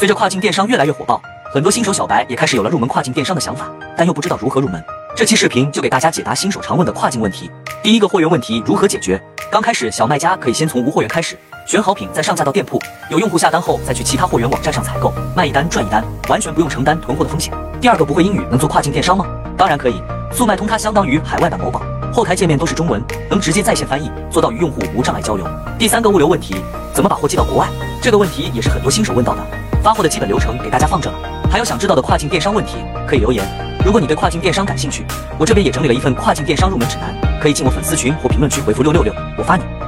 随着跨境电商越来越火爆，很多新手小白也开始有了入门跨境电商的想法，但又不知道如何入门。这期视频就给大家解答新手常问的跨境问题。第一个货源问题如何解决？刚开始，小卖家可以先从无货源开始，选好品再上架到店铺，有用户下单后再去其他货源网站上采购，卖一单赚一单，完全不用承担囤货的风险。第二个，不会英语能做跨境电商吗？当然可以，速卖通它相当于海外版某宝，后台界面都是中文，能直接在线翻译，做到与用户无障碍交流。第三个物流问题，怎么把货寄到国外？这个问题也是很多新手问到的，发货的基本流程给大家放着了。还有想知道的跨境电商问题，可以留言。如果你对跨境电商感兴趣，我这边也整理了一份跨境电商入门指南，可以进我粉丝群或评论区回复六六六，我发你。